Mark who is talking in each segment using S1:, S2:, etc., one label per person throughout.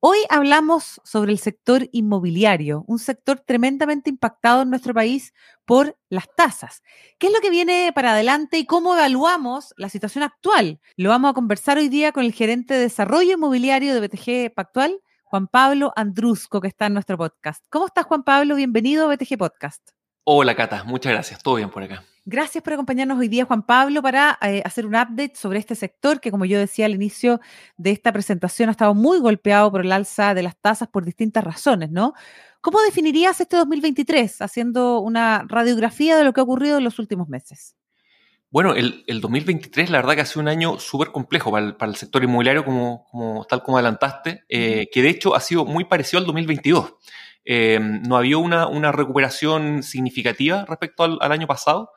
S1: Hoy hablamos sobre el sector inmobiliario, un sector tremendamente impactado en nuestro país por las tasas. ¿Qué es lo que viene para adelante y cómo evaluamos la situación actual? Lo vamos a conversar hoy día con el gerente de desarrollo inmobiliario de BTG Pactual, Juan Pablo Andrusco, que está en nuestro podcast. ¿Cómo estás, Juan Pablo? Bienvenido a BTG Podcast.
S2: Hola, Cata. Muchas gracias. Todo bien por acá.
S1: Gracias por acompañarnos hoy día, Juan Pablo, para eh, hacer un update sobre este sector que, como yo decía al inicio de esta presentación, ha estado muy golpeado por el alza de las tasas por distintas razones, ¿no? ¿Cómo definirías este 2023 haciendo una radiografía de lo que ha ocurrido en los últimos meses?
S2: Bueno, el, 2023 la verdad que ha sido un año súper complejo para el, sector inmobiliario, como, como, tal como adelantaste, eh, que de hecho ha sido muy parecido al 2022. Eh, no había una, una, recuperación significativa respecto al, año pasado.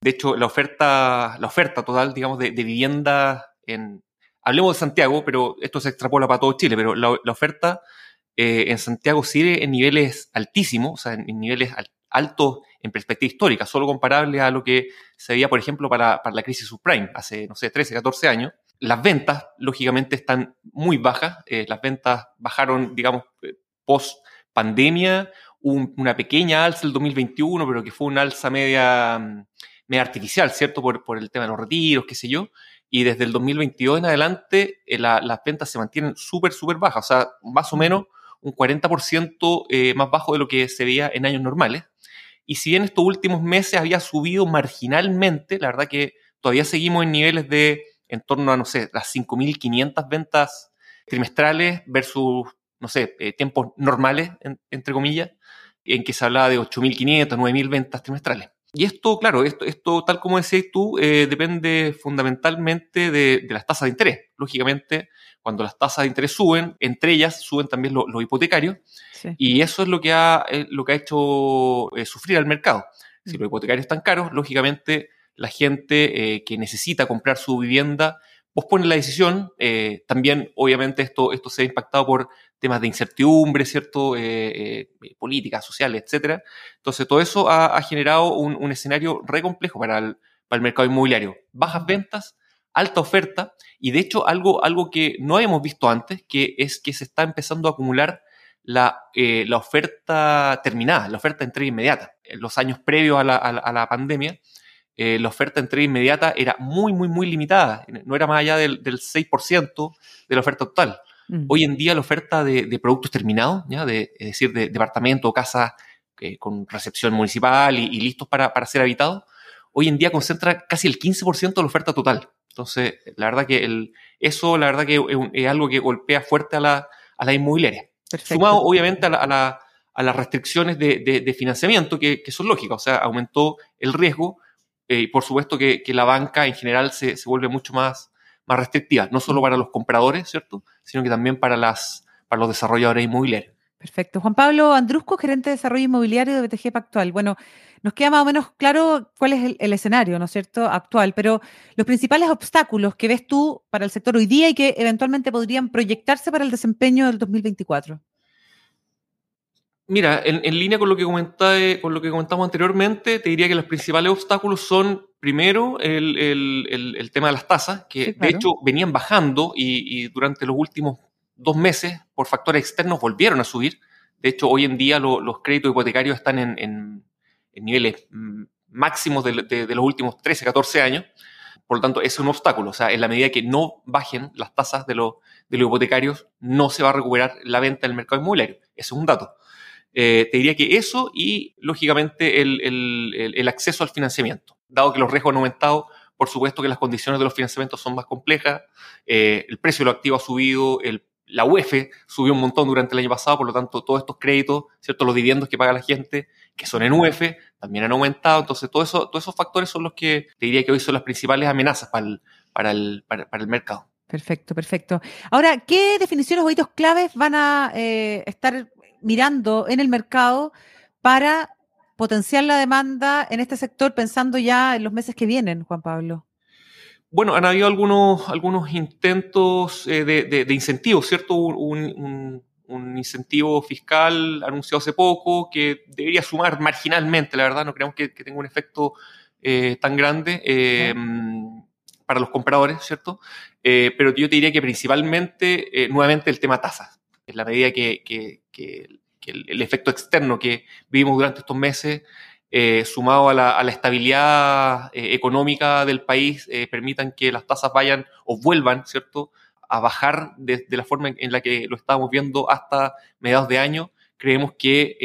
S2: De hecho, la oferta, la oferta total, digamos, de, vivienda en... Hablemos de Santiago, pero esto se extrapola para todo Chile, pero la, oferta eh, en Santiago sigue en niveles altísimos, o sea, en, niveles altos en perspectiva histórica, solo comparable a lo que se veía, por ejemplo, para, la crisis subprime hace, no sé, 13, 14 años. Las ventas, lógicamente, están muy bajas. Eh, las ventas bajaron, digamos, eh, post pandemia, una pequeña alza el 2021, pero que fue una alza media mm, media artificial, ¿cierto? Por, por, el tema de los retiros, qué sé yo. Y desde el 2022 en adelante eh, las ventas se mantienen súper, súper bajas, o sea, más o menos un 40% eh, más bajo de lo que se veía en años normales. Y si bien estos últimos meses había subido marginalmente, la verdad que todavía seguimos en niveles de en torno a, no sé, las 5.500 ventas trimestrales versus, no sé, eh, tiempos normales, entre comillas, en que se hablaba de 8.500, 9.000 ventas trimestrales. Y esto, claro, esto, esto tal como decías tú, eh, depende fundamentalmente de, las tasas de interés. Lógicamente, cuando las tasas de interés suben, entre ellas suben también los hipotecarios, y eso es lo que ha, eh, lo que ha hecho eh, sufrir al mercado. Si mm. los hipotecarios están caros, lógicamente la gente que necesita comprar su vivienda pospone la decisión. también, obviamente, esto, esto se ha impactado por temas de incertidumbre, ¿cierto? Eh, eh, políticas, sociales, etcétera. Entonces, todo eso ha, generado un, escenario re complejo para el, para el mercado inmobiliario. Bajas ventas, alta oferta, y de hecho, algo, algo que no habíamos visto antes, que es que se está empezando a acumular la, eh, la oferta terminada, la oferta de entrega inmediata. En los años previos a la, a la, pandemia, la oferta de entrega inmediata era muy, muy, muy limitada. No era más allá del, del 6% de la oferta total. Mm. Hoy en día la oferta de, productos terminados, ¿ya? De, es decir, de departamento o casa eh, con recepción municipal y, listos para, ser habitados, hoy en día concentra casi el 15% de la oferta total. Entonces, la verdad que el, eso, la verdad que es, algo que golpea fuerte a la, a la inmobiliaria. Sumado, obviamente, a, la, a, las restricciones de, financiamiento que, son lógicas. O sea, aumentó el riesgo eh, y, por supuesto, que, la banca en general se, se vuelve mucho más más restrictivas, no solo para los compradores, ¿cierto? Sino que también para, las, para los desarrolladores inmobiliarios.
S1: Perfecto. Juan Pablo Andrusco, gerente de desarrollo inmobiliario de BTG Pactual. Bueno, nos queda más o menos claro cuál es el, escenario, ¿no es cierto?, actual, pero los principales obstáculos que ves tú para el sector hoy día y que eventualmente podrían proyectarse para el desempeño del 2024.
S2: Mira, en, línea con lo, que con lo que comentamos anteriormente, te diría que los principales obstáculos son, primero, el, tema de las tasas, que de hecho venían bajando y, durante los últimos dos meses, por factores externos, volvieron a subir. De hecho, hoy en día los créditos hipotecarios están en, niveles mm, máximos de, los últimos 13, 14 años. Por lo tanto, es un obstáculo. O sea, en la medida que no bajen las tasas de, los hipotecarios, no se va a recuperar la venta del mercado inmobiliario. Ese es un dato. Eh, te diría que eso y, lógicamente, el, acceso al financiamiento. Dado que los riesgos han aumentado, por supuesto que las condiciones de los financiamientos son más complejas, eh, el precio de los activos ha subido, la UEF subió un montón durante el año pasado, por lo tanto, todos estos créditos, ¿cierto? los dividendos que paga la gente, que son en UEF, también han aumentado. Entonces, todos esos factores son los que te diría que hoy son las principales amenazas para, el mercado.
S1: Perfecto, perfecto. Ahora, ¿qué definiciones o hitos claves van a eh, estar mirando en el mercado para potenciar la demanda en este sector pensando ya en los meses que vienen, Juan Pablo?
S2: Bueno, han habido algunos, algunos intentos eh, de, de, incentivos, ¿cierto? Un, incentivo fiscal anunciado hace poco que debería sumar marginalmente, la verdad, no creemos que, tenga un efecto eh, tan grande eh, para los compradores, ¿cierto? pero yo te diría que principalmente, nuevamente, el tema tasas. En la medida que, el, efecto externo que vivimos durante estos meses eh, sumado a la, estabilidad eh, económica del país, eh, permitan que las tasas vayan o vuelvan, ¿cierto?, a bajar de, la forma en, la que lo estábamos viendo hasta mediados de año. Creemos que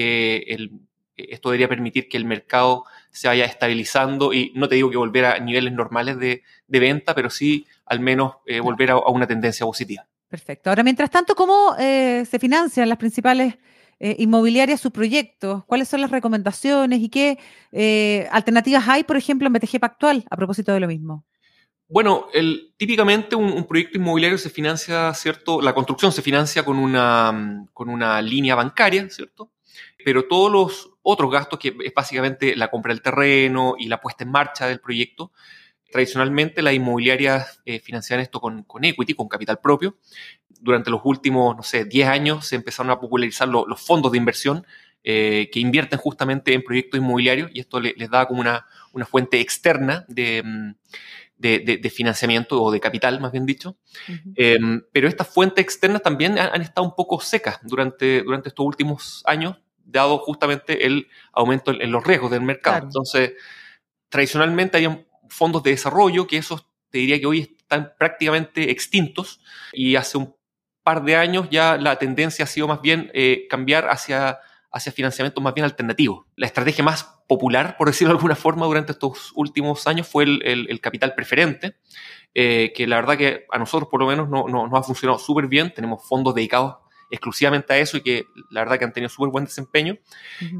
S2: esto debería permitir que el mercado se vaya estabilizando y no te digo que volver a niveles normales de, venta, pero sí al menos volver a, a, una tendencia positiva.
S1: Perfecto. Ahora, mientras tanto, ¿cómo se financian las principales eh, inmobiliaria su proyecto? ¿Cuáles son las recomendaciones y qué eh, alternativas hay, por ejemplo, en BTG Pactual a propósito de lo mismo?
S2: Bueno, el, típicamente un, proyecto inmobiliario se financia, ¿cierto? La construcción se financia con una, con una línea bancaria, ¿cierto? Pero todos los otros gastos, que es básicamente la compra del terreno y la puesta en marcha del proyecto, tradicionalmente las inmobiliarias eh, financian esto con, con, equity, con capital propio, durante los últimos, no sé, 10 años se empezaron a popularizar los fondos de inversión eh, que invierten justamente en proyectos inmobiliarios y esto les da como una, una fuente externa de, mm, de, financiamiento o de capital, más bien dicho. Em, pero estas fuentes externas también han, estado un poco secas durante, durante estos últimos años, dado justamente el aumento en, los riesgos del mercado. Entonces, tradicionalmente hay fondos de desarrollo que esos te diría que hoy están prácticamente extintos y hace un par de años ya la tendencia ha sido más bien eh, cambiar hacia, hacia financiamientos más bien alternativos. La estrategia más popular, por decirlo de alguna forma, durante estos últimos años fue el, capital preferente, eh, que la verdad que a nosotros por lo menos no, no, ha funcionado súper bien. Tenemos fondos dedicados exclusivamente a eso y que la verdad que han tenido súper buen desempeño.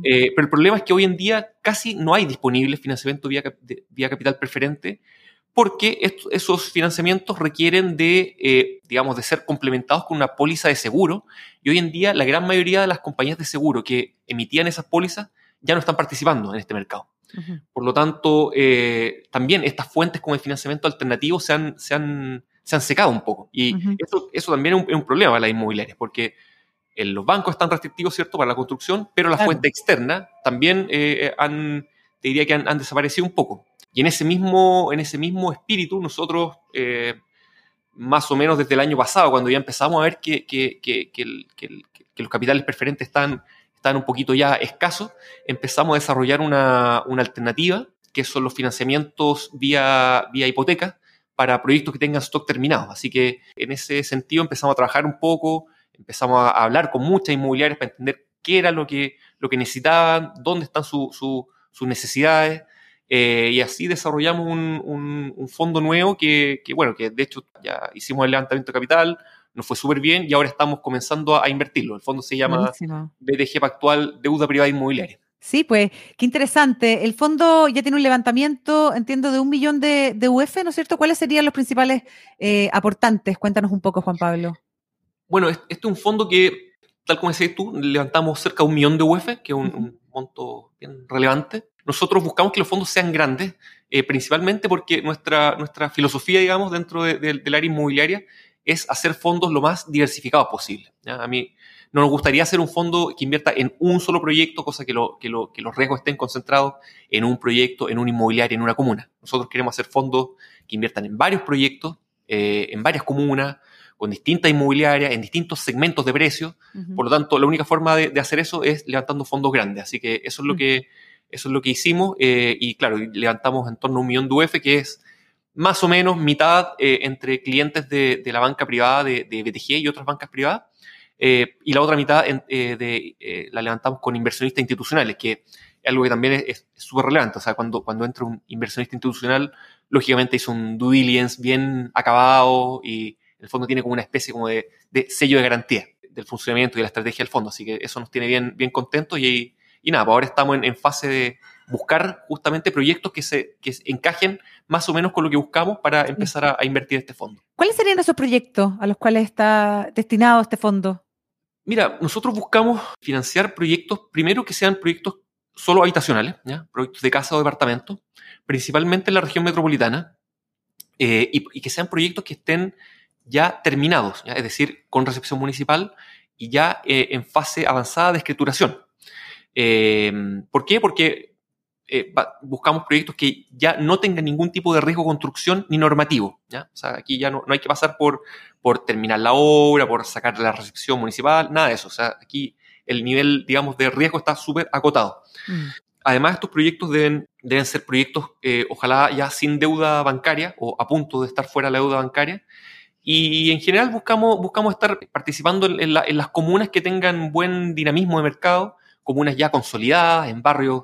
S2: Eh, pero el problema es que hoy en día casi no hay disponible financiamiento vía, vía capital preferente porque esos financiamientos requieren de, eh, digamos, de ser complementados con una póliza de seguro. Y hoy en día la gran mayoría de las compañías de seguro que emitían esas pólizas ya no están participando en este mercado. Por lo tanto, eh, también estas fuentes con el financiamiento alternativo se han, se han, se han secado un poco. Y eso, eso, también es un, problema para las inmobiliarias, porque los bancos están restrictivos, ¿cierto?, para la construcción, pero las fuentes externas también eh, han, te diría que han desaparecido un poco. Y en ese mismo, en ese mismo espíritu, nosotros, eh, más o menos desde el año pasado, cuando ya empezamos a ver que, los capitales preferentes están, están un poquito ya escasos, empezamos a desarrollar una, alternativa, que son los financiamientos vía, vía hipoteca para proyectos que tengan stock terminado. Así que en ese sentido empezamos a trabajar un poco, empezamos a hablar con muchas inmobiliarias para entender qué era lo que, lo que necesitaban, dónde están sus necesidades. Eh, y así desarrollamos un, fondo nuevo que, bueno, que de hecho ya hicimos el levantamiento de capital, nos fue súper bien y ahora estamos comenzando a, invertirlo. El fondo se llama BTG Pactual Deuda Privada Inmobiliaria.
S1: Sí, pues qué interesante. El fondo ya tiene un levantamiento, entiendo, de un millón de, UF, ¿no es cierto? ¿Cuáles serían los principales eh, aportantes? Cuéntanos un poco, Juan Pablo.
S2: Bueno, este es un fondo que, tal como decías tú, levantamos cerca de un millón de UF, que es un monto bien relevante nosotros buscamos que los fondos sean grandes, eh, principalmente porque nuestra, nuestra filosofía, digamos, dentro del área inmobiliaria es hacer fondos lo más diversificados posible. A mí no nos gustaría hacer un fondo que invierta en un solo proyecto, cosa que, lo, que, lo, que los riesgos estén concentrados en un proyecto, en un inmobiliario, en una comuna. Nosotros queremos hacer fondos que inviertan en varios proyectos, eh, en varias comunas, con distintas inmobiliarias, en distintos segmentos de precios. Por lo tanto, la única forma de, hacer eso es levantando fondos grandes. Así que eso es lo que eso es lo que hicimos eh, y claro, levantamos en torno a un millón de UF, que es más o menos mitad eh, entre clientes de, la banca privada de, BTG y otras bancas privadas. Eh, y la otra mitad de, la levantamos con inversionistas institucionales, que es algo que también es súper relevante. O sea, cuando, cuando entra un inversionista institucional, lógicamente hizo un due diligence bien acabado y en el fondo tiene como una especie como de, sello de garantía del funcionamiento y de la estrategia del fondo. Así que eso nos tiene bien, bien contentos y, y nada, pues ahora estamos en, fase de buscar justamente proyectos que se que encajen más o menos con lo que buscamos para empezar a, invertir este fondo.
S1: ¿Cuáles serían esos proyectos a los cuales está destinado este fondo?
S2: Mira, nosotros buscamos financiar proyectos, primero que sean proyectos solo habitacionales, proyectos de casa o departamento, principalmente en la región metropolitana, eh, y, que sean proyectos que estén ya terminados, es decir, con recepción municipal y ya eh, en fase avanzada de escrituración. ¿Por qué? Porque buscamos proyectos que ya no tengan ningún tipo de riesgo construcción ni normativo. ¿ya? O sea, aquí ya no, no, hay que pasar por, por terminar la obra, por sacar la recepción municipal, nada de eso. O sea, aquí el nivel, digamos, de riesgo está súper acotado. Mm. Además, estos proyectos deben, deben ser proyectos, eh, ojalá ya sin deuda bancaria o a punto de estar fuera de la deuda bancaria. Y en general buscamos, buscamos estar participando en, las comunas que tengan buen dinamismo de mercado, comunas ya consolidadas, en barrios,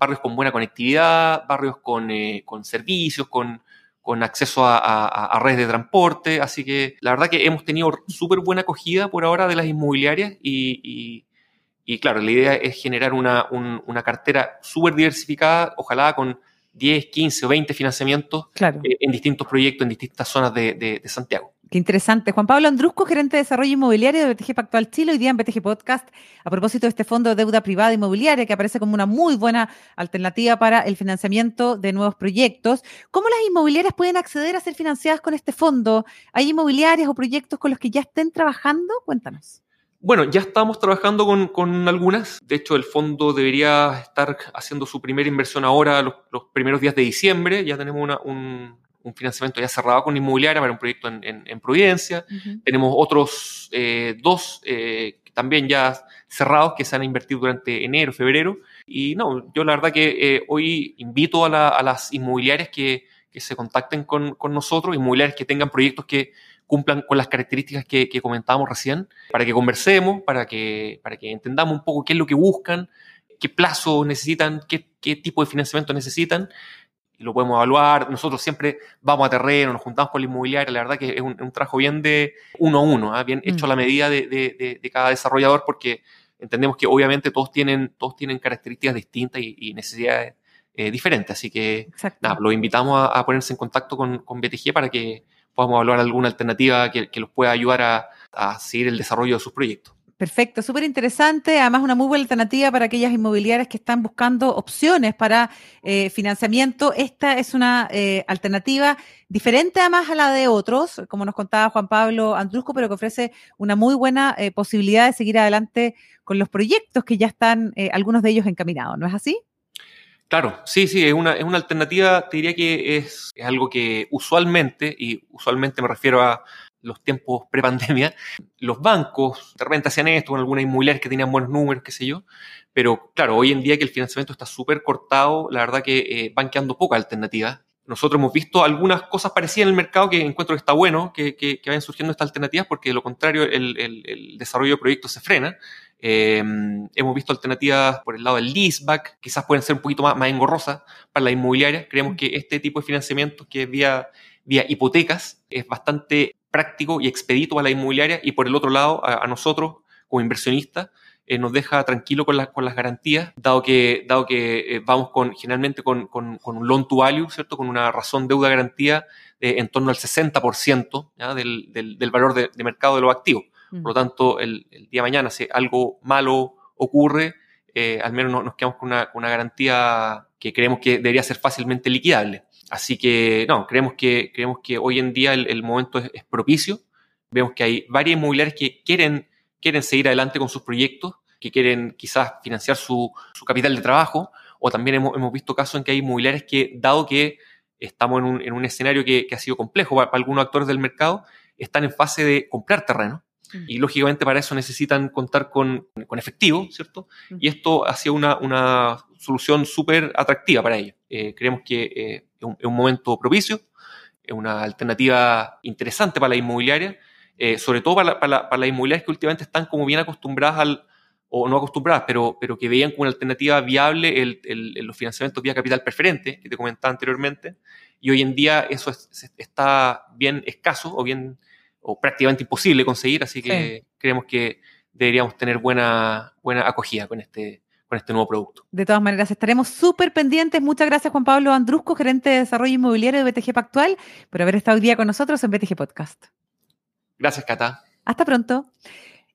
S2: barrios con buena conectividad, barrios con, eh, con servicios, con, con acceso a, redes de transporte. Así que la verdad que hemos tenido súper buena acogida por ahora de las inmobiliarias y, y claro, la idea es generar una, cartera súper diversificada, ojalá con 10, 15 o 20 financiamientos eh, en distintos proyectos, en distintas zonas de, Santiago.
S1: Qué interesante. Juan Pablo Andrusco, gerente de desarrollo inmobiliario de BTG Pactual Chile, hoy día en BTG Podcast, a propósito de este fondo de deuda privada inmobiliaria que aparece como una muy buena alternativa para el financiamiento de nuevos proyectos. ¿Cómo las inmobiliarias pueden acceder a ser financiadas con este fondo? ¿Hay inmobiliarias o proyectos con los que ya estén trabajando? Cuéntanos.
S2: Bueno, ya estamos trabajando con, algunas. De hecho, el fondo debería estar haciendo su primera inversión ahora, los, primeros días de diciembre. Ya tenemos un, financiamiento ya cerrado con inmobiliaria para un proyecto en, Providencia. Tenemos otros eh, dos eh, también ya cerrados que se han invertido durante enero, febrero. Y no, yo la verdad que eh, hoy invito a, las inmobiliarias que, se contacten con, con nosotros, inmobiliarias que tengan proyectos que cumplan con las características que, comentábamos recién, para que conversemos, para que, para que entendamos un poco qué es lo que buscan, qué plazo necesitan, qué, tipo de financiamiento necesitan, y lo podemos evaluar. Nosotros siempre vamos a terreno, nos juntamos con la inmobiliaria, la verdad que es un, trabajo bien de uno a uno, ¿ah? bien hecho a la mm. medida de, cada desarrollador, porque entendemos que obviamente todos tienen, todos tienen características distintas y, necesidades eh, diferentes. Así que nada, los invitamos a, ponerse en contacto con, con BTG para que podamos evaluar alguna alternativa que, los pueda ayudar a, seguir el desarrollo de sus proyectos.
S1: Perfecto, súper interesante. Además, una muy buena alternativa para aquellas inmobiliarias que están buscando opciones para eh, financiamiento. Esta es una eh, alternativa diferente además a la de otros, como nos contaba Juan Pablo Andrusco, pero que ofrece una muy buena eh, posibilidad de seguir adelante con los proyectos que ya están, algunos de ellos encaminados. ¿No es así?
S2: Claro, sí, sí, es una, es una alternativa, te diría que es, algo que usualmente, y usualmente me refiero a los tiempos pre-pandemia, los bancos de repente hacían esto con algunas inmobiliarias que tenían buenos números, qué sé yo, pero claro, hoy en día que el financiamiento está súper cortado, la verdad que eh, van quedando pocas alternativas. Nosotros hemos visto algunas cosas parecidas en el mercado que encuentro que está bueno que, que, vayan surgiendo estas alternativas porque de lo contrario el, desarrollo de proyectos se frena. Eh, hemos visto alternativas por el lado del leaseback, quizás pueden ser un poquito más, engorrosas para la inmobiliaria. Creemos que este tipo de financiamiento, que es vía, vía hipotecas, es bastante práctico y expedito para la inmobiliaria y por el otro lado, a, nosotros como inversionistas, eh, nos deja tranquilo con, con las garantías, dado que, dado que eh, vamos con, generalmente con, con, con, un loan to value, ¿cierto? Con una razón deuda garantía en torno al 60% Del, del, del, valor de, de mercado de los activos. Por lo tanto, el, día de mañana, si algo malo ocurre, eh, al menos nos, quedamos con una, garantía que creemos que debería ser fácilmente liquidable. Así que, no, creemos que, creemos que hoy en día el, momento es, propicio. Vemos que hay varias inmobiliarias que quieren, quieren seguir adelante con sus proyectos, que quieren quizás financiar su, capital de trabajo, o también hemos, visto casos en que hay inmobiliarias que, dado que estamos en un, escenario que, ha sido complejo para, algunos actores del mercado, están en fase de comprar terreno y lógicamente para eso necesitan contar con, con efectivo, ¿cierto? Y esto ha sido una, una solución súper atractiva para ellos. Eh, creemos que eh, es, un, momento propicio, es una alternativa interesante para la inmobiliaria, eh, sobre todo para, para, para, las inmobiliarias que últimamente están como bien acostumbradas al, o no acostumbradas, pero, pero que veían como una alternativa viable el, el, los financiamientos vía capital preferente, que te comentaba anteriormente, y hoy en día eso está bien escaso o bien o prácticamente imposible conseguir, así que creemos que deberíamos tener buena, buena acogida con este, con este nuevo producto.
S1: De todas maneras, estaremos súper pendientes. Muchas gracias, Juan Pablo Andrusco, gerente de desarrollo inmobiliario de BTG Pactual, por haber estado hoy día con nosotros en BTG Podcast.
S2: Gracias, Cata.
S1: Hasta pronto.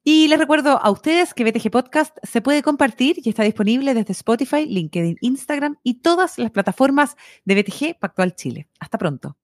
S1: Y les recuerdo a ustedes que BTG Podcast se puede compartir y está disponible desde Spotify, LinkedIn, Instagram y todas las plataformas de BTG Pactual Chile. Hasta pronto.